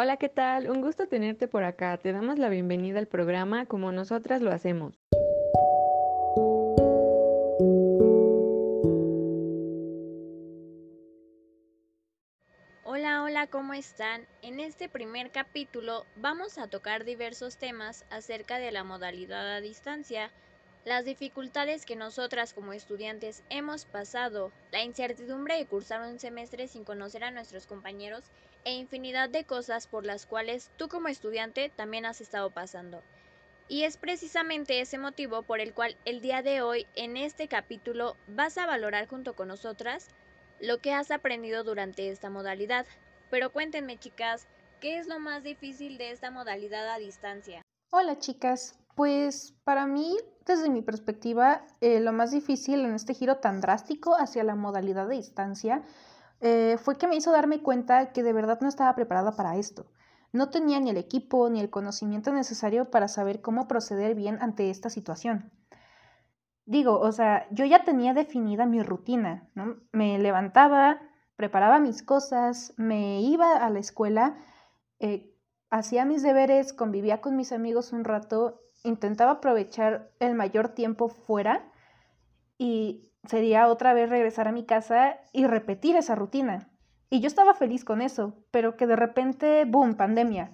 Hola, ¿qué tal? Un gusto tenerte por acá. Te damos la bienvenida al programa como nosotras lo hacemos. Hola, hola, ¿cómo están? En este primer capítulo vamos a tocar diversos temas acerca de la modalidad a distancia, las dificultades que nosotras como estudiantes hemos pasado, la incertidumbre de cursar un semestre sin conocer a nuestros compañeros e infinidad de cosas por las cuales tú como estudiante también has estado pasando. Y es precisamente ese motivo por el cual el día de hoy en este capítulo vas a valorar junto con nosotras lo que has aprendido durante esta modalidad. Pero cuéntenme chicas, ¿qué es lo más difícil de esta modalidad a distancia? Hola chicas, pues para mí, desde mi perspectiva, eh, lo más difícil en este giro tan drástico hacia la modalidad de distancia eh, fue que me hizo darme cuenta que de verdad no estaba preparada para esto. No tenía ni el equipo ni el conocimiento necesario para saber cómo proceder bien ante esta situación. Digo, o sea, yo ya tenía definida mi rutina, ¿no? Me levantaba, preparaba mis cosas, me iba a la escuela, eh, hacía mis deberes, convivía con mis amigos un rato intentaba aprovechar el mayor tiempo fuera y sería otra vez regresar a mi casa y repetir esa rutina. Y yo estaba feliz con eso, pero que de repente, boom, pandemia.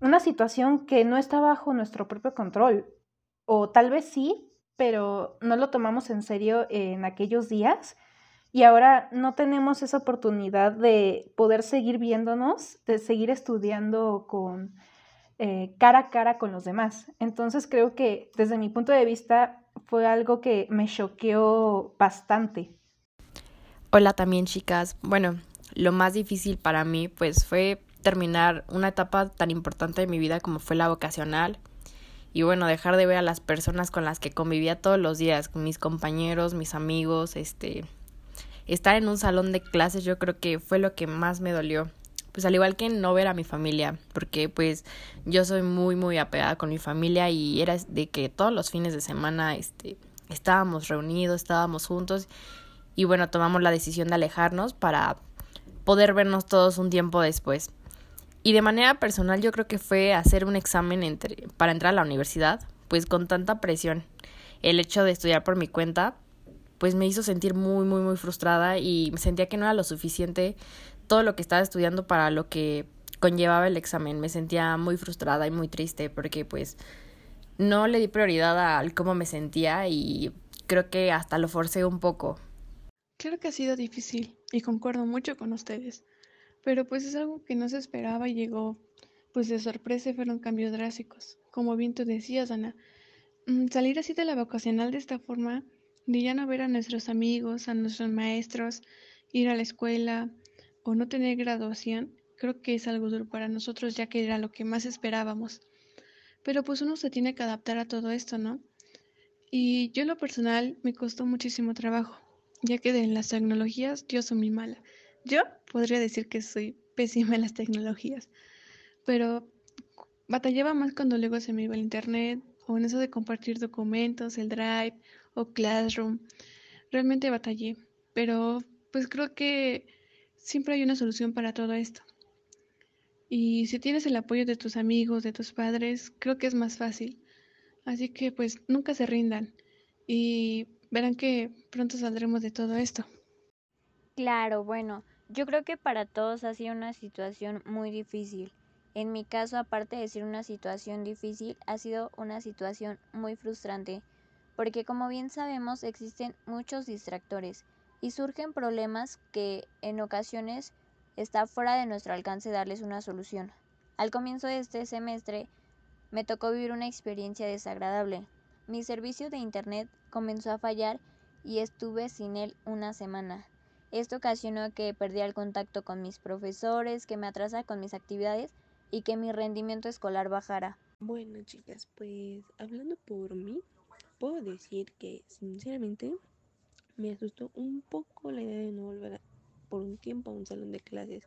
Una situación que no está bajo nuestro propio control. O tal vez sí, pero no lo tomamos en serio en aquellos días. Y ahora no tenemos esa oportunidad de poder seguir viéndonos, de seguir estudiando con eh, cara a cara con los demás. Entonces creo que desde mi punto de vista fue algo que me choqueó bastante. Hola también chicas. Bueno, lo más difícil para mí pues fue terminar una etapa tan importante de mi vida como fue la vocacional y bueno, dejar de ver a las personas con las que convivía todos los días, mis compañeros, mis amigos, este estar en un salón de clases yo creo que fue lo que más me dolió pues al igual que no ver a mi familia, porque pues yo soy muy muy apegada con mi familia y era de que todos los fines de semana este estábamos reunidos, estábamos juntos y bueno, tomamos la decisión de alejarnos para poder vernos todos un tiempo después. Y de manera personal yo creo que fue hacer un examen para entrar a la universidad, pues con tanta presión. El hecho de estudiar por mi cuenta, pues me hizo sentir muy, muy, muy frustrada y sentía que no era lo suficiente todo lo que estaba estudiando para lo que conllevaba el examen. Me sentía muy frustrada y muy triste porque pues no le di prioridad al cómo me sentía y creo que hasta lo forcé un poco. Claro que ha sido difícil y concuerdo mucho con ustedes, pero pues es algo que no se esperaba y llegó pues de sorpresa fueron cambios drásticos. Como bien tú decías, Ana, mm, salir así de la vocacional de esta forma, de ya no ver a nuestros amigos, a nuestros maestros, ir a la escuela, o no tener graduación, creo que es algo duro para nosotros ya que era lo que más esperábamos. Pero pues uno se tiene que adaptar a todo esto, ¿no? Y yo en lo personal me costó muchísimo trabajo, ya que en las tecnologías yo soy muy mala. Yo podría decir que soy pésima en las tecnologías, pero batallaba más cuando luego se me iba el internet o en eso de compartir documentos, el Drive o Classroom. Realmente batallé, pero pues creo que siempre hay una solución para todo esto. Y si tienes el apoyo de tus amigos, de tus padres, creo que es más fácil. Así que pues nunca se rindan y verán que pronto saldremos de todo esto. Claro, bueno, yo creo que para todos ha sido una situación muy difícil. En mi caso, aparte de ser una situación difícil, ha sido una situación muy frustrante, porque como bien sabemos existen muchos distractores y surgen problemas que en ocasiones está fuera de nuestro alcance darles una solución. Al comienzo de este semestre me tocó vivir una experiencia desagradable. Mi servicio de internet comenzó a fallar y estuve sin él una semana. Esto ocasionó que perdí el contacto con mis profesores, que me atrasara con mis actividades y que mi rendimiento escolar bajara. Bueno, chicas, pues hablando por mí, puedo decir que sinceramente me asustó un poco la idea de no volver por un tiempo a un salón de clases.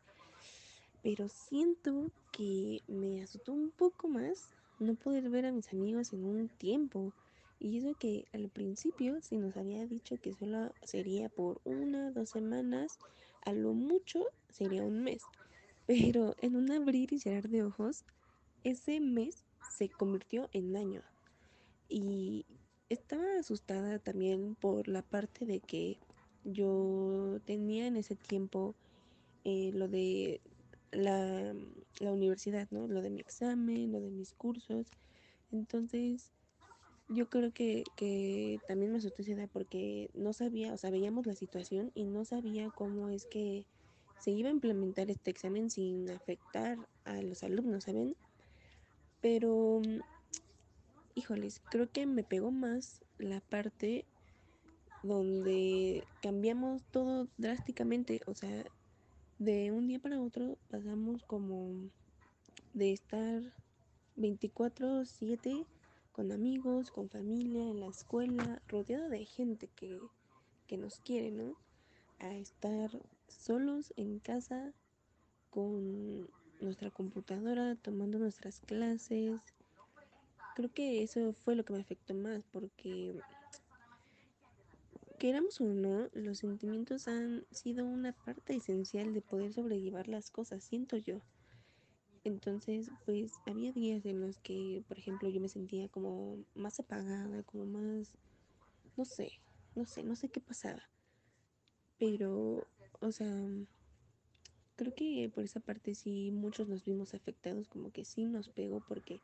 Pero siento que me asustó un poco más no poder ver a mis amigos en un tiempo. Y eso que al principio se nos había dicho que solo sería por una, dos semanas, a lo mucho sería un mes. Pero en un abrir y cerrar de ojos, ese mes se convirtió en año. Y estaba asustada también por la parte de que yo tenía en ese tiempo eh, lo de la, la universidad, ¿no? Lo de mi examen, lo de mis cursos. Entonces, yo creo que, que también me asusté esa porque no sabía, o sea, veíamos la situación y no sabía cómo es que se iba a implementar este examen sin afectar a los alumnos, ¿saben? Pero, híjoles, creo que me pegó más la parte donde cambiamos todo drásticamente, o sea, de un día para otro pasamos como de estar 24/7 con amigos, con familia, en la escuela, rodeado de gente que, que nos quiere, ¿no? A estar solos en casa con nuestra computadora, tomando nuestras clases. Creo que eso fue lo que me afectó más porque queramos o no, los sentimientos han sido una parte esencial de poder sobrellevar las cosas, siento yo. Entonces, pues había días en los que, por ejemplo, yo me sentía como más apagada, como más, no sé, no sé, no sé qué pasaba. Pero, o sea, creo que por esa parte sí muchos nos vimos afectados, como que sí nos pegó, porque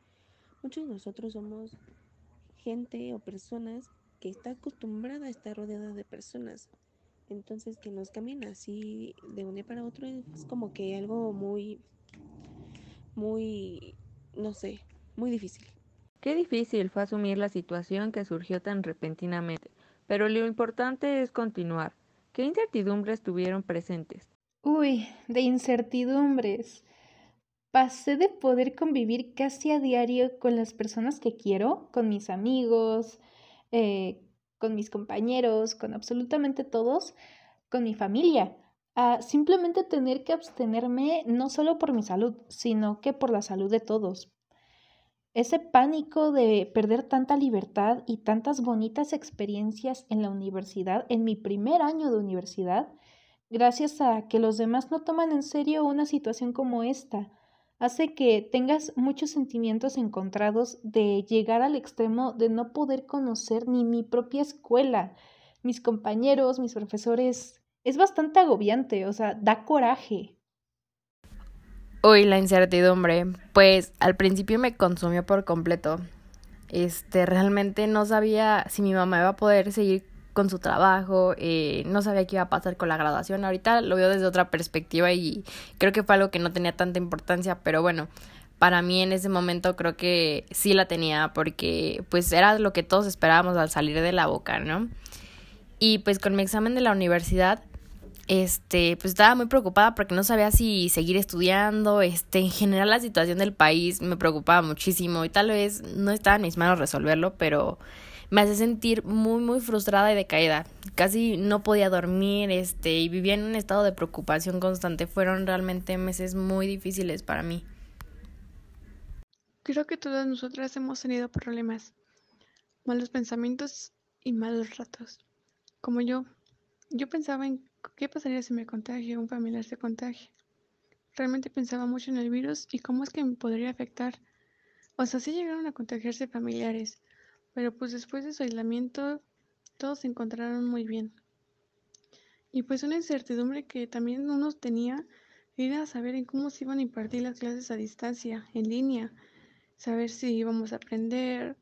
muchos de nosotros somos gente o personas que está acostumbrada a estar rodeada de personas. Entonces que nos cambien así de un día para otro es como que algo muy, muy, no sé, muy difícil. Qué difícil fue asumir la situación que surgió tan repentinamente, pero lo importante es continuar. ¿Qué incertidumbres tuvieron presentes? Uy, de incertidumbres. Pasé de poder convivir casi a diario con las personas que quiero, con mis amigos, eh, con mis compañeros, con absolutamente todos, con mi familia, a simplemente tener que abstenerme no solo por mi salud, sino que por la salud de todos. Ese pánico de perder tanta libertad y tantas bonitas experiencias en la universidad, en mi primer año de universidad, gracias a que los demás no toman en serio una situación como esta, hace que tengas muchos sentimientos encontrados de llegar al extremo de no poder conocer ni mi propia escuela, mis compañeros, mis profesores. Es bastante agobiante, o sea, da coraje. Uy, la incertidumbre. Pues al principio me consumió por completo. Este, realmente no sabía si mi mamá iba a poder seguir con su trabajo, eh, no sabía qué iba a pasar con la graduación. Ahorita lo veo desde otra perspectiva y creo que fue algo que no tenía tanta importancia, pero bueno, para mí en ese momento creo que sí la tenía porque pues era lo que todos esperábamos al salir de la boca, ¿no? Y pues con mi examen de la universidad, este, pues estaba muy preocupada porque no sabía si seguir estudiando, este, en general la situación del país me preocupaba muchísimo y tal vez no estaba en mis manos resolverlo, pero me hace sentir muy muy frustrada y decaída. Casi no podía dormir, este, y vivía en un estado de preocupación constante. Fueron realmente meses muy difíciles para mí. Creo que todas nosotras hemos tenido problemas, malos pensamientos y malos ratos. Como yo, yo pensaba en qué pasaría si me contagio, un familiar se contagia. Realmente pensaba mucho en el virus y cómo es que me podría afectar. O sea, si llegaron a contagiarse familiares, pero pues después de su aislamiento todos se encontraron muy bien. Y pues una incertidumbre que también uno tenía era saber en cómo se iban a impartir las clases a distancia, en línea, saber si íbamos a aprender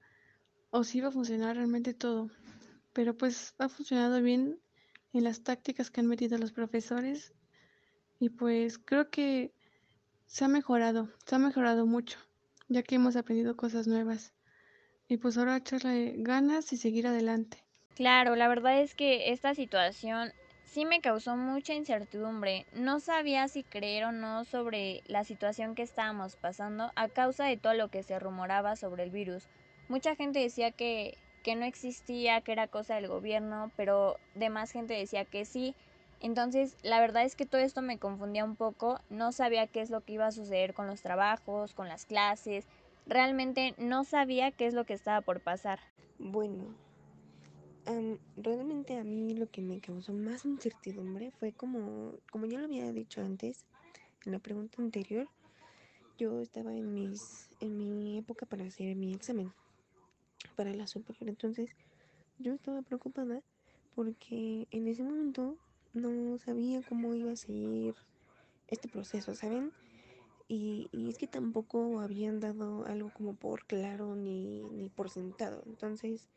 o si iba a funcionar realmente todo. Pero pues ha funcionado bien en las tácticas que han metido los profesores y pues creo que se ha mejorado, se ha mejorado mucho, ya que hemos aprendido cosas nuevas y pues ahora echarle ganas y seguir adelante. Claro, la verdad es que esta situación sí me causó mucha incertidumbre. No sabía si creer o no sobre la situación que estábamos pasando a causa de todo lo que se rumoraba sobre el virus. Mucha gente decía que, que no existía, que era cosa del gobierno, pero demás gente decía que sí. Entonces, la verdad es que todo esto me confundía un poco. No sabía qué es lo que iba a suceder con los trabajos, con las clases, realmente no sabía qué es lo que estaba por pasar. Bueno, realmente a mí lo que me causó más incertidumbre fue como, como yo lo había dicho antes, en la pregunta anterior, yo estaba en mis en mi época para hacer mi examen para la superior. Entonces, yo estaba preocupada porque en ese momento no sabía cómo iba a seguir este proceso, ¿saben? Y, y, es que tampoco habían dado algo como por claro ni, ni por sentado. Entonces,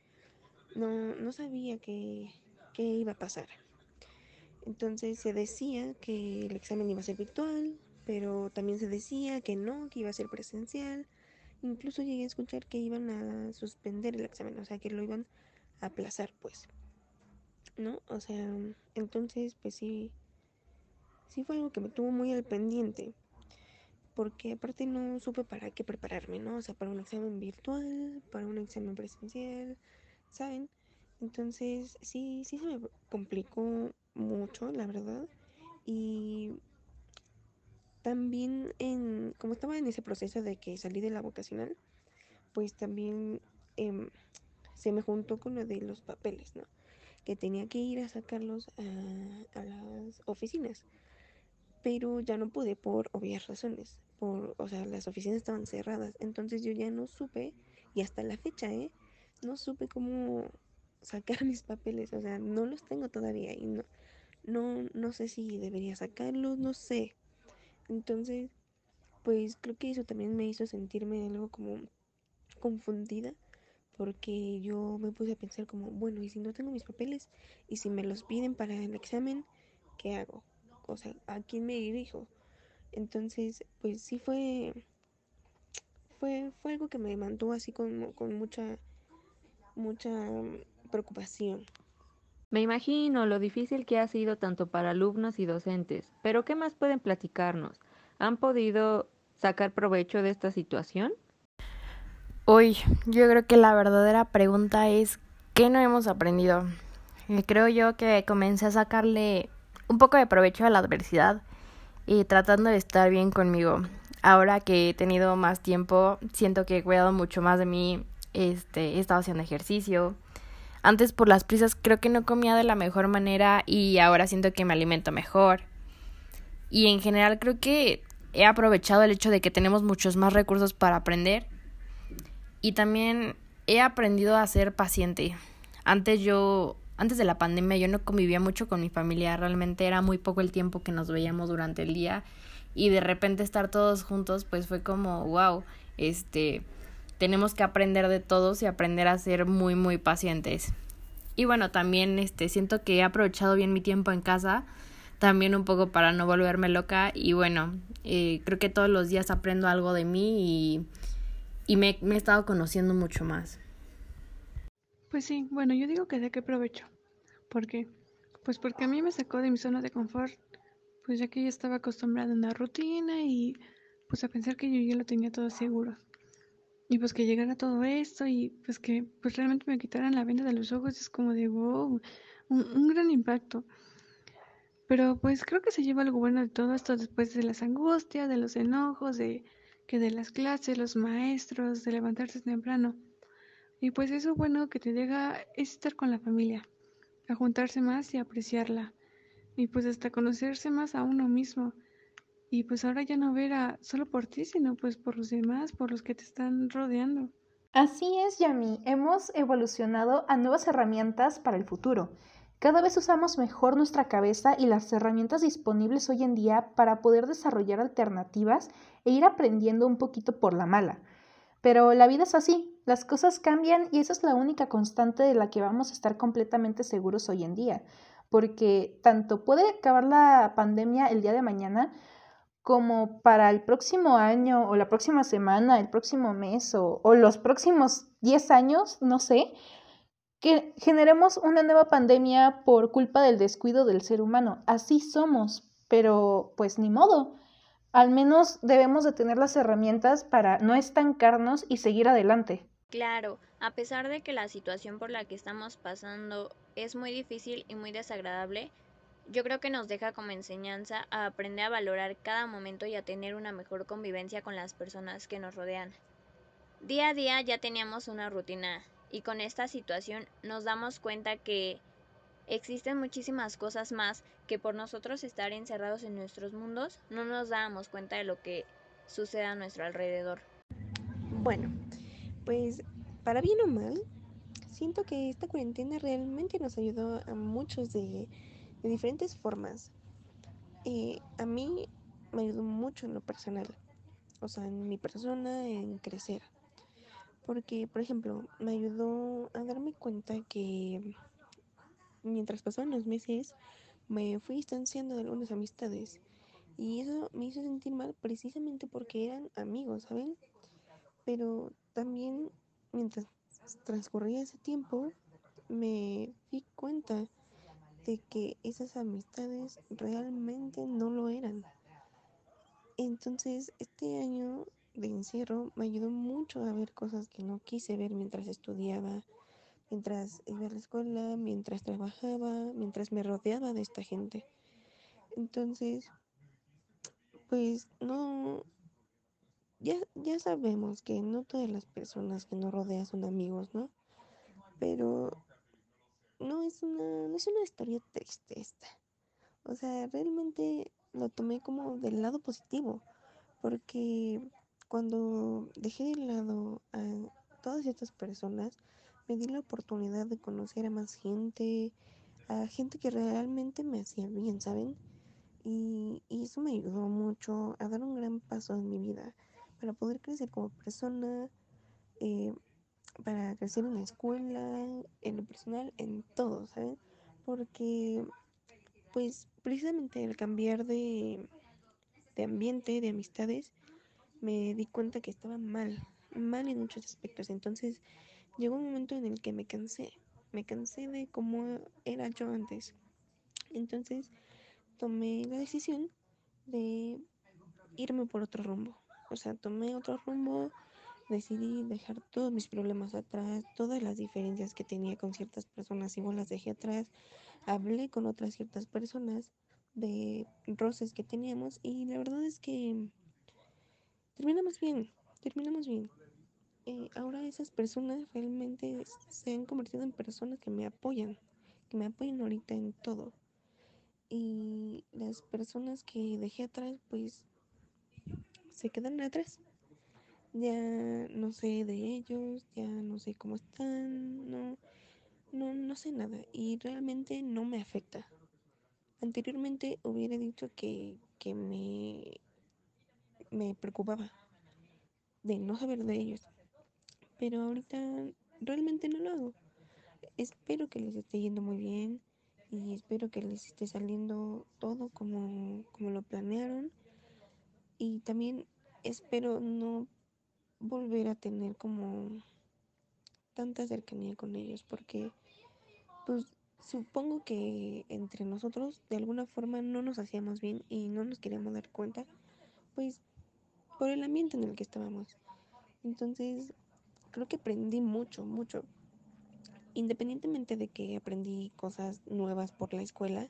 no, no sabía qué, qué iba a pasar. Entonces se decía que el examen iba a ser virtual, pero también se decía que no, que iba a ser presencial. Incluso llegué a escuchar que iban a suspender el examen, o sea, que lo iban a aplazar, pues. ¿No? O sea, entonces, pues sí, sí fue algo que me tuvo muy al pendiente. Porque aparte no supe para qué prepararme, ¿no? O sea, para un examen virtual, para un examen presencial, ¿saben? Entonces, sí, sí se me complicó mucho, la verdad. Y también en, como estaba en ese proceso de que salí de la vocacional, pues también eh, se me juntó con lo de los papeles, ¿no? Que tenía que ir a sacarlos a las oficinas. Pero ya no pude por obvias razones. Por, o sea, las oficinas estaban cerradas. Entonces yo ya no supe, y hasta la fecha, ¿eh? No supe cómo sacar mis papeles. O sea, no los tengo todavía. Y no, no, no sé si debería sacarlos, no sé. Entonces, pues creo que eso también me hizo sentirme algo como confundida porque yo me puse a pensar como, bueno, y si no tengo mis papeles y si me los piden para el examen, ¿qué hago? O sea, ¿a quién me dirijo? Entonces, pues sí fue fue fue algo que me mantuvo así con, con mucha mucha preocupación. Me imagino lo difícil que ha sido tanto para alumnos y docentes, pero ¿qué más pueden platicarnos? ¿Han podido sacar provecho de esta situación? Uy, yo creo que la verdadera pregunta es ¿qué no hemos aprendido? Y creo yo que comencé a sacarle un poco de provecho a la adversidad y tratando de estar bien conmigo. Ahora que he tenido más tiempo, siento que he cuidado mucho más de mí, este, he estado haciendo ejercicio, antes por las prisas creo que no comía de la mejor manera y ahora siento que me alimento mejor. Y en general creo que he aprovechado el hecho de que tenemos muchos más recursos para aprender. Y también he aprendido a ser paciente. Antes yo, antes de la pandemia yo no convivía mucho con mi familia, realmente era muy poco el tiempo que nos veíamos durante el día y de repente estar todos juntos pues fue como wow, este tenemos que aprender de todos y aprender a ser muy muy pacientes. Y bueno, también este siento que he aprovechado bien mi tiempo en casa, también un poco para no volverme loca y bueno, eh, creo que todos los días aprendo algo de mí y, y me, me he estado conociendo mucho más. Pues sí, bueno, yo digo que de qué provecho. ¿Por qué? Pues porque a mí me sacó de mi zona de confort, pues ya que ya estaba acostumbrada a una rutina y pues a pensar que yo ya lo tenía todo seguro. Y pues que llegara todo esto y pues que pues realmente me quitaran la venda de los ojos es como de wow, un, un, gran impacto. Pero pues creo que se lleva algo bueno de todo esto después de las angustias, de los enojos, de que de las clases, los maestros, de levantarse temprano. Y pues eso bueno que te deja es estar con la familia, a juntarse más y apreciarla. Y pues hasta conocerse más a uno mismo y pues ahora ya no verá solo por ti, sino pues por los demás, por los que te están rodeando. Así es, Yami. Hemos evolucionado a nuevas herramientas para el futuro. Cada vez usamos mejor nuestra cabeza y las herramientas disponibles hoy en día para poder desarrollar alternativas e ir aprendiendo un poquito por la mala. Pero la vida es así, las cosas cambian y esa es la única constante de la que vamos a estar completamente seguros hoy en día, porque tanto puede acabar la pandemia el día de mañana, como para el próximo año o la próxima semana, el próximo mes o, o los próximos 10 años, no sé, que generemos una nueva pandemia por culpa del descuido del ser humano. Así somos, pero pues ni modo. Al menos debemos de tener las herramientas para no estancarnos y seguir adelante. Claro, a pesar de que la situación por la que estamos pasando es muy difícil y muy desagradable, yo creo que nos deja como enseñanza a aprender a valorar cada momento y a tener una mejor convivencia con las personas que nos rodean. Día a día ya teníamos una rutina y con esta situación nos damos cuenta que Existen muchísimas cosas más que por nosotros estar encerrados en nuestros mundos no nos dábamos cuenta de lo que sucede a nuestro alrededor. Bueno, pues para bien o mal, siento que esta cuarentena realmente nos ayudó a muchos de, diferentes formas. A mí me ayudó mucho en lo personal, o sea, en mi persona, en crecer. Porque, por ejemplo, me ayudó a darme cuenta que mientras pasaban los meses, me fui distanciando de algunas amistades. Y eso me hizo sentir mal precisamente porque eran amigos, ¿saben? Pero también mientras transcurría ese tiempo, me di cuenta de que esas amistades realmente no lo eran. Entonces, este año de encierro me ayudó mucho a ver cosas que no quise ver mientras estudiaba, mientras iba a la escuela, mientras trabajaba, mientras me rodeaba de esta gente. Entonces, pues no, ya, ya sabemos que no todas las personas que nos rodean son amigos, ¿no? Pero no es una, no es una historia triste esta. O sea, realmente lo tomé como del lado positivo, porque cuando dejé de lado a todas estas personas, me di la oportunidad de conocer a más gente, a gente que realmente me hacía bien, ¿saben? Y, y eso me ayudó mucho a dar un gran paso en mi vida para poder crecer como persona, eh, para crecer en la escuela, en lo personal, en todo, ¿saben? Porque, pues, precisamente al cambiar de, de ambiente, de amistades, me di cuenta que estaba mal, mal en muchos aspectos. Entonces, llegó un momento en el que me cansé, me cansé de cómo era yo antes. Entonces tomé la decisión de irme por otro rumbo. O sea, tomé otro rumbo, decidí dejar todos mis problemas atrás, todas las diferencias que tenía con ciertas personas, igual las dejé atrás. Hablé con otras ciertas personas de roces que teníamos y la verdad es que terminamos bien, terminamos bien. Eh, ahora esas personas realmente se han convertido en personas que me apoyan, que me apoyan ahorita en todo. Y las personas que dejé atrás, pues se quedan atrás. Ya no sé de ellos, ya no sé cómo están, no, no, no sé nada y realmente no me afecta. Anteriormente hubiera dicho que, que me, me preocupaba de no saber de ellos, pero ahorita realmente no lo hago. Espero que les esté yendo muy bien y espero que les esté saliendo todo como, como lo planearon y también espero no volver a tener como tanta cercanía con ellos porque pues supongo que entre nosotros de alguna forma no nos hacíamos bien y no nos queríamos dar cuenta pues por el ambiente en el que estábamos entonces creo que aprendí mucho, mucho. Independientemente de que aprendí cosas nuevas por la escuela,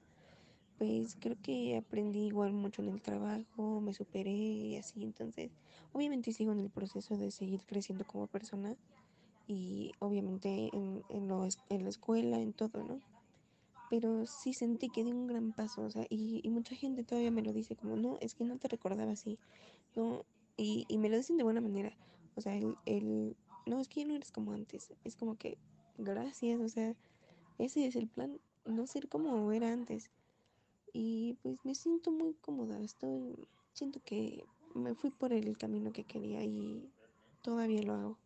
pues creo que aprendí igual mucho en el trabajo, me superé y así. Entonces, obviamente sigo en el proceso de seguir creciendo como persona y obviamente en, en, la escuela, en todo, ¿no? Pero sí sentí que di un gran paso, o sea, y, mucha gente todavía me lo dice como, no, es que no te recordaba así, ¿no? Y, y me lo dicen de buena manera, o sea, el no, es que ya no eres como antes. Es como que, gracias, o sea, ese es el plan, no ser como era antes. Y pues me siento muy cómoda, estoy, siento que me fui por el camino que quería y todavía lo hago.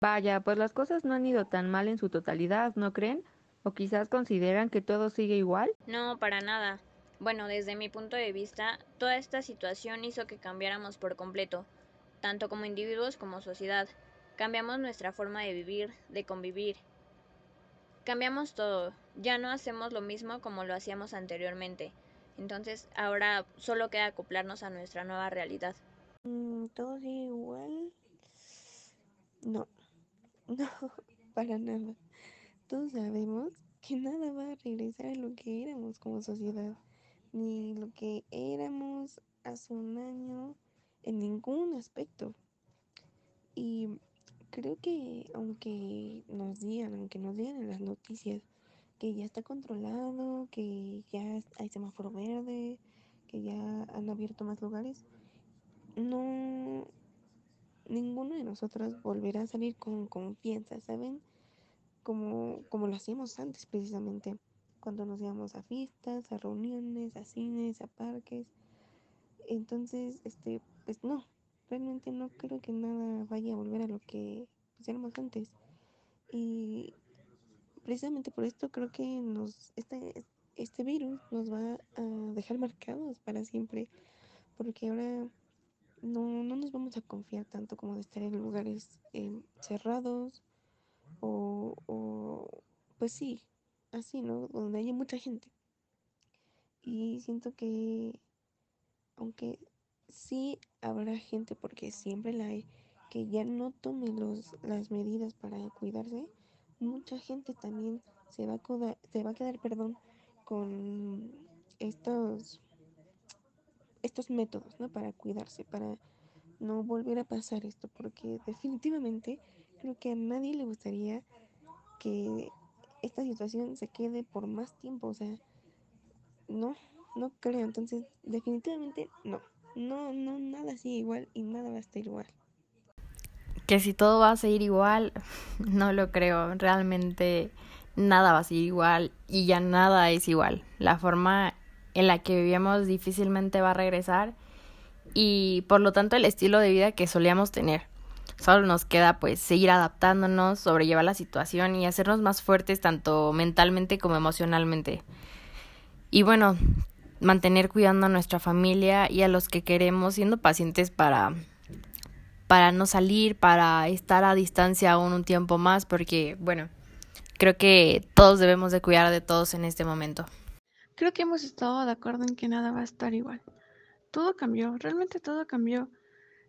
Vaya, pues las cosas no han ido tan mal en su totalidad, ¿no creen? ¿O quizás consideran que todo sigue igual? No, para nada. Bueno, desde mi punto de vista, toda esta situación hizo que cambiáramos por completo, tanto como individuos como sociedad. Cambiamos nuestra forma de vivir, de convivir. Cambiamos todo. Ya no hacemos lo mismo como lo hacíamos anteriormente. Entonces ahora solo queda acoplarnos a nuestra nueva realidad. Mm, ¿Todo igual? No, no, para nada. Todos sabemos que nada va a regresar a lo que éramos como sociedad, ni lo que éramos hace un año en ningún aspecto. Y creo que aunque nos digan, aunque nos digan en las noticias que ya está controlado, que ya hay semáforo verde, que ya han abierto más lugares, no, ninguno de nosotros volverá a salir con confianza, ¿saben? Como, como lo hacíamos antes precisamente, cuando nos íbamos a fiestas, a reuniones, a cines, a parques. Entonces, este, pues no, realmente no creo que nada vaya a volver a lo que éramos antes. Y precisamente por esto creo que nos este, este virus nos va a dejar marcados para siempre. Porque ahora no, no nos vamos a confiar tanto como de estar en lugares eh, cerrados o, o, pues sí, así, ¿no? Donde haya mucha gente. Y siento que, aunque sí habrá gente, porque siempre la hay, que ya no tome los, las medidas para cuidarse, mucha gente también se va a, se va a quedar perdón, con estos, estos métodos ¿no? para cuidarse, para no volver a pasar esto, porque definitivamente creo que a nadie le gustaría que esta situación se quede por más tiempo, o sea, no, no creo, entonces definitivamente no, no, no, nada sigue igual y nada va a estar igual que si todo va a seguir igual, no lo creo. Realmente nada va a seguir igual y ya nada es igual. La forma en la que vivíamos difícilmente va a regresar y por lo tanto el estilo de vida que solíamos tener. Solo nos queda pues seguir adaptándonos, sobrellevar la situación y hacernos más fuertes tanto mentalmente como emocionalmente. Y bueno, mantener cuidando a nuestra familia y a los que queremos, siendo pacientes para para no salir, para estar a distancia aún un tiempo más, porque, bueno, creo que todos debemos de cuidar de todos en este momento. Creo que hemos estado de acuerdo en que nada va a estar igual. Todo cambió, realmente todo cambió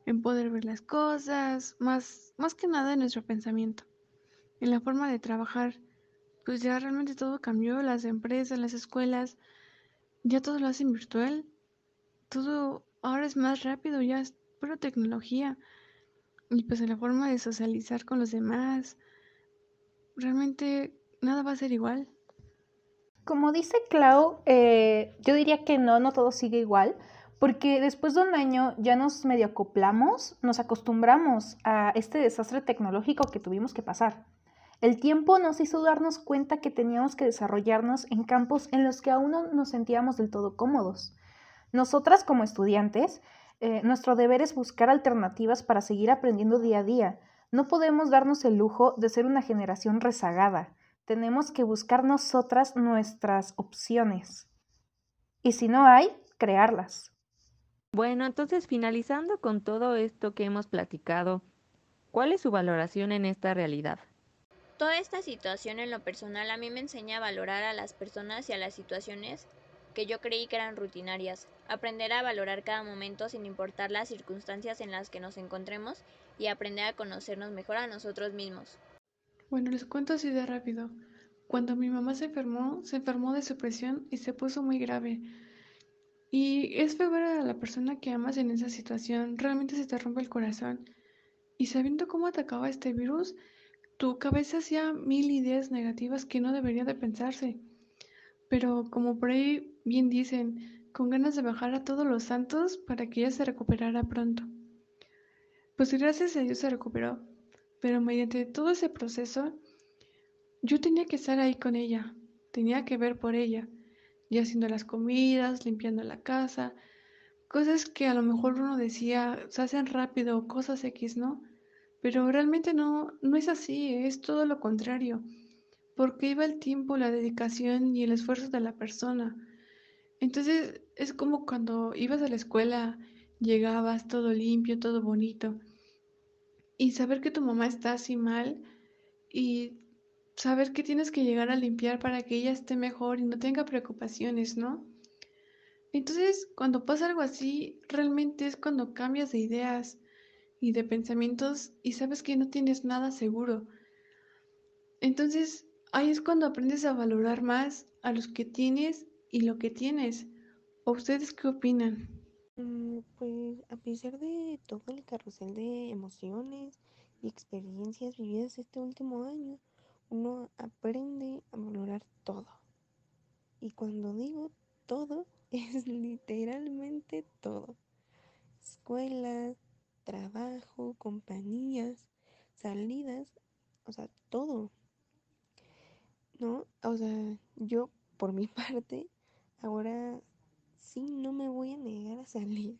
en poder ver las cosas, más, más que nada en nuestro pensamiento, en la forma de trabajar. Pues ya realmente todo cambió, las empresas, las escuelas, ya todo lo hacen virtual. Todo ahora es más rápido, ya es pura tecnología y pues la forma de socializar con los demás, realmente nada va a ser igual. Como dice Clau, eh, yo diría que no, no todo sigue igual, porque después de un año ya nos medio acoplamos, nos acostumbramos a este desastre tecnológico que tuvimos que pasar. El tiempo nos hizo darnos cuenta que teníamos que desarrollarnos en campos en los que aún no nos sentíamos del todo cómodos. Nosotras como estudiantes eh, nuestro deber es buscar alternativas para seguir aprendiendo día a día. No podemos darnos el lujo de ser una generación rezagada. Tenemos que buscar nosotras nuestras opciones. Y si no hay, crearlas. Bueno, entonces finalizando con todo esto que hemos platicado, ¿cuál es su valoración en esta realidad? Toda esta situación en lo personal a mí me enseña a valorar a las personas y a las situaciones que yo creí que eran rutinarias, aprender a valorar cada momento sin importar las circunstancias en las que nos encontremos y aprender a conocernos mejor a nosotros mismos. Bueno, les cuento así de rápido. Cuando mi mamá se enfermó, se enfermó de supresión y se puso muy grave. Y es feo a la persona que amas en esa situación, realmente se te rompe el corazón. Y sabiendo cómo atacaba este virus, tu cabeza hacía mil ideas negativas que no debería de pensarse. Pero como por ahí bien dicen, con ganas de bajar a todos los santos para que ella se recuperara pronto. Pues gracias a Dios se recuperó, pero mediante todo ese proceso yo tenía que estar ahí con ella, tenía que ver por ella, y haciendo las comidas, limpiando la casa, cosas que a lo mejor uno decía se hacen rápido, cosas X, ¿no? Pero realmente no, no es así, es todo lo contrario porque iba el tiempo, la dedicación y el esfuerzo de la persona. Entonces es como cuando ibas a la escuela, llegabas todo limpio, todo bonito, y saber que tu mamá está así mal y saber que tienes que llegar a limpiar para que ella esté mejor y no tenga preocupaciones, ¿no? Entonces, cuando pasa algo así, realmente es cuando cambias de ideas y de pensamientos y sabes que no tienes nada seguro. Entonces, ahí es cuando aprendes a valorar más a los que tienes y lo que tienes. ¿O ustedes qué opinan? Mm, pues a pesar de todo el carrusel de emociones y experiencias vividas este último año, uno aprende a valorar todo. Y cuando digo todo, es literalmente todo. Escuela, trabajo, compañías, salidas, o sea, todo. ¿No? O sea, yo por mi parte, ahora sí no me voy a negar a salir.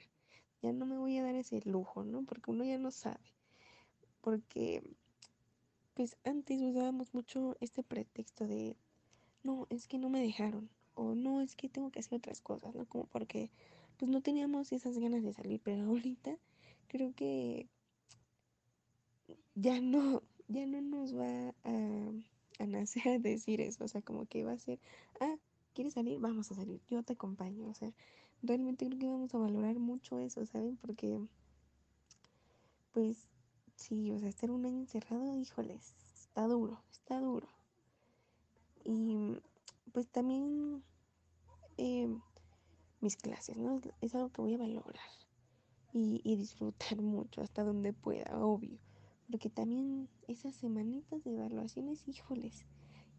Ya no me voy a dar ese lujo, ¿no? Porque uno ya no sabe. Porque, pues antes usábamos mucho este pretexto de, no, es que no me dejaron. O no, es que tengo que hacer otras cosas, ¿no? Como porque, pues no teníamos esas ganas de salir. Pero ahorita creo que ya no, ya no nos va a, nacer decir eso. O sea, como que va a ser, ah, ¿quieres salir? Vamos a salir, yo te acompaño. O sea, realmente creo que vamos a valorar mucho eso, ¿saben? Porque, pues, sí, o sea, estar un año encerrado, híjoles, está duro, está duro. Y pues también eh, mis clases, ¿no? Es algo que voy a valorar y, disfrutar mucho hasta donde pueda, obvio. Porque también esas semanitas de evaluaciones, híjoles,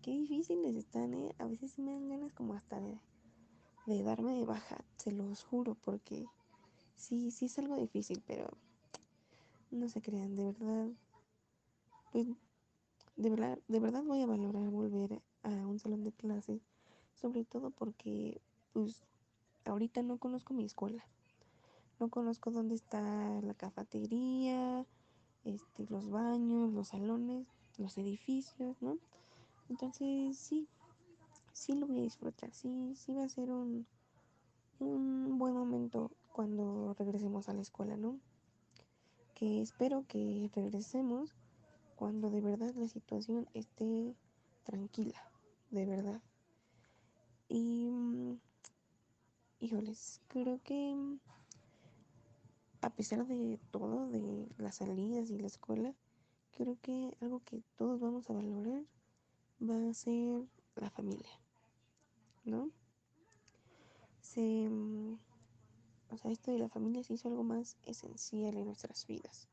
qué difíciles están, ¿eh? A veces me dan ganas como hasta de, de darme de baja, se los juro, porque sí, sí es algo difícil, pero no se crean, de verdad, pues, de verdad, de verdad voy a valorar volver a un salón de clase, sobre todo porque, pues, ahorita no conozco mi escuela, no conozco dónde está la cafetería, este, los baños, los salones, los edificios, ¿no? Entonces sí, sí lo voy a disfrutar, sí, sí va a ser un, un buen momento cuando regresemos a la escuela, ¿no? Que espero que regresemos cuando de verdad la situación esté tranquila, de verdad. Y, mm, híjoles, creo que a pesar de todo, de las salidas y la escuela, creo que algo que todos vamos a valorar va a ser la familia, ¿no? Se, mm, o sea, esto de la familia se hizo algo más esencial en nuestras vidas.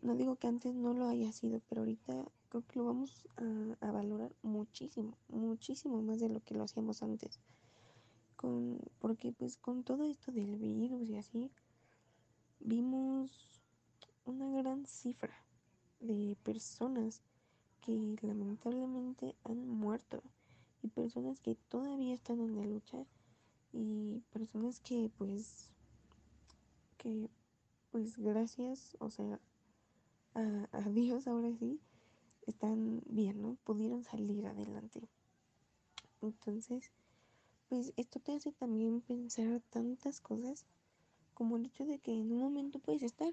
No, digo que antes no lo haya sido, pero ahorita creo que lo vamos a, a valorar muchísimo, muchísimo más de lo que lo hacíamos antes. Con, porque pues con todo esto del virus y así, vimos una gran cifra de personas que lamentablemente han muerto y personas que todavía están en la lucha y personas que pues que pues gracias o sea a, a Dios ahora sí están bien no pudieron salir adelante. Entonces pues esto te hace también pensar tantas cosas como el hecho de que en un momento puedes estar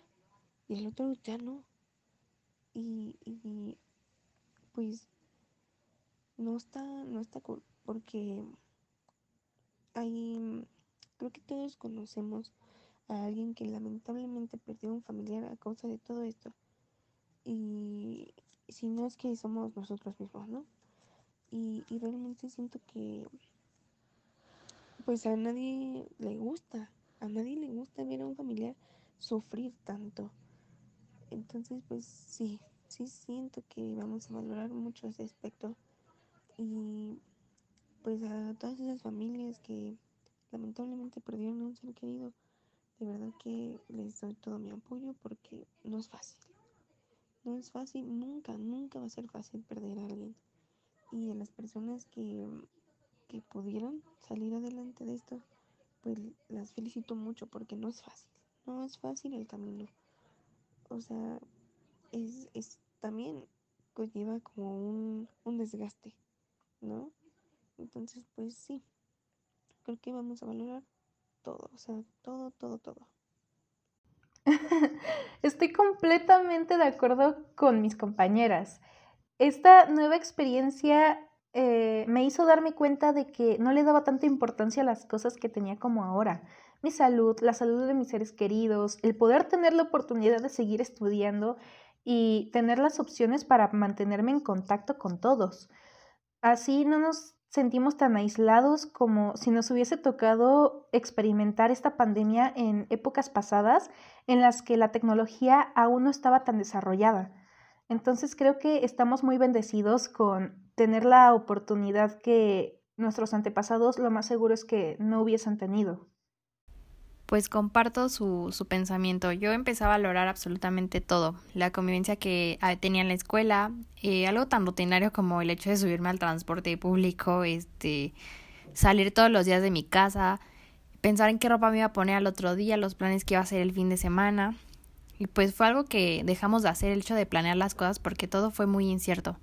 y el otro ya no y, y pues no está, no está cool, porque hay, creo que todos conocemos a alguien que lamentablemente perdió un familiar a causa de todo esto. Y si no es que somos nosotros mismos, ¿no? Y, y realmente siento que pues a nadie le gusta, a nadie le gusta ver a un familiar sufrir tanto. Entonces, pues sí, sí siento que vamos a valorar mucho ese aspecto y pues a todas esas familias que lamentablemente perdieron a un ser querido, de verdad que les doy todo mi apoyo porque no es fácil. No es fácil, nunca, nunca va a ser fácil perder a alguien. Y a las personas que, que pudieron salir adelante de esto, pues las felicito mucho porque no es fácil. No es fácil el camino. O sea, es, es también conlleva como un, un desgaste, ¿no? Entonces, pues sí, creo que vamos a valorar todo, o sea, todo, todo, todo. Estoy completamente de acuerdo con mis compañeras. Esta nueva experiencia eh, me hizo darme cuenta de que no le daba tanta importancia a las cosas que tenía como ahora. Mi salud, la salud de mis seres queridos, el poder tener la oportunidad de seguir estudiando y tener las opciones para mantenerme en contacto con todos. Así no nos sentimos tan aislados como si nos hubiese tocado experimentar esta pandemia en épocas pasadas en las que la tecnología aún no estaba tan desarrollada. Entonces creo que estamos muy bendecidos con tener la oportunidad que nuestros antepasados lo más seguro es que no hubiesen tenido. Pues comparto su, su pensamiento. Yo empecé a valorar absolutamente todo. La convivencia que ah, tenía en la escuela, eh, algo tan rutinario como el hecho de subirme al transporte público, este, salir todos los días de mi casa, pensar en qué ropa me iba a poner al otro día, los planes que iba a hacer el fin de semana. Y pues fue algo que dejamos de hacer, el hecho de planear las cosas, porque todo fue muy incierto.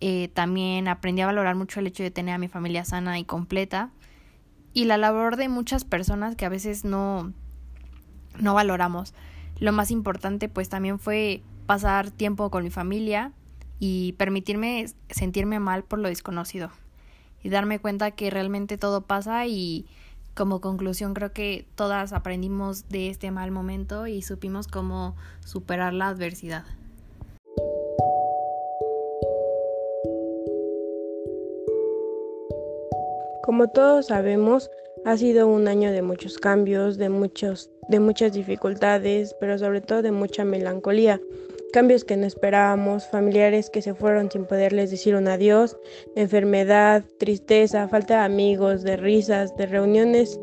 Eh, también aprendí a valorar mucho el hecho de tener a mi familia sana y completa y la labor de muchas personas que a veces no, no valoramos. Lo más importante pues también fue pasar tiempo con mi familia y permitirme sentirme mal por lo desconocido y darme cuenta que realmente todo pasa y como conclusión creo que todas aprendimos de este mal momento y supimos cómo superar la adversidad. Como todos sabemos, ha sido un año de muchos cambios, de muchos de muchas dificultades, pero sobre todo de mucha melancolía. Cambios que no esperábamos, familiares que se fueron sin poderles decir un adiós, enfermedad, tristeza, falta de amigos, de risas, de reuniones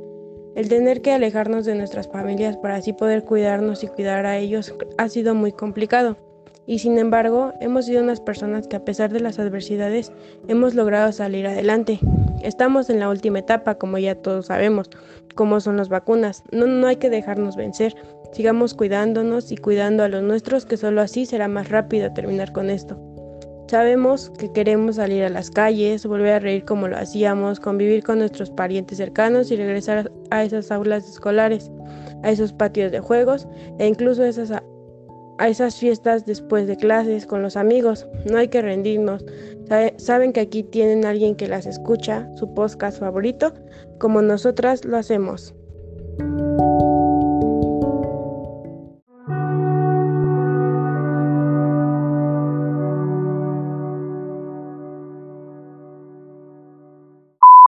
el tener que alejarnos de nuestras familias para así poder cuidarnos y cuidar a ellos ha sido muy complicado. Y sin embargo, hemos sido unas personas que a pesar de las adversidades hemos logrado salir adelante. Estamos en la última etapa, como ya todos sabemos, como son las vacunas. No, no hay que dejarnos vencer. Sigamos cuidándonos y cuidando a los nuestros, que solo así será más rápido terminar con esto. Sabemos que queremos salir a las calles, volver a reír como lo hacíamos, convivir con nuestros parientes cercanos y regresar a esas aulas escolares, a esos patios de juegos e incluso a esas, a esas fiestas después de clases con los amigos. No hay que rendirnos. Saben que aquí tienen a alguien que las escucha, su podcast favorito, como nosotras lo hacemos.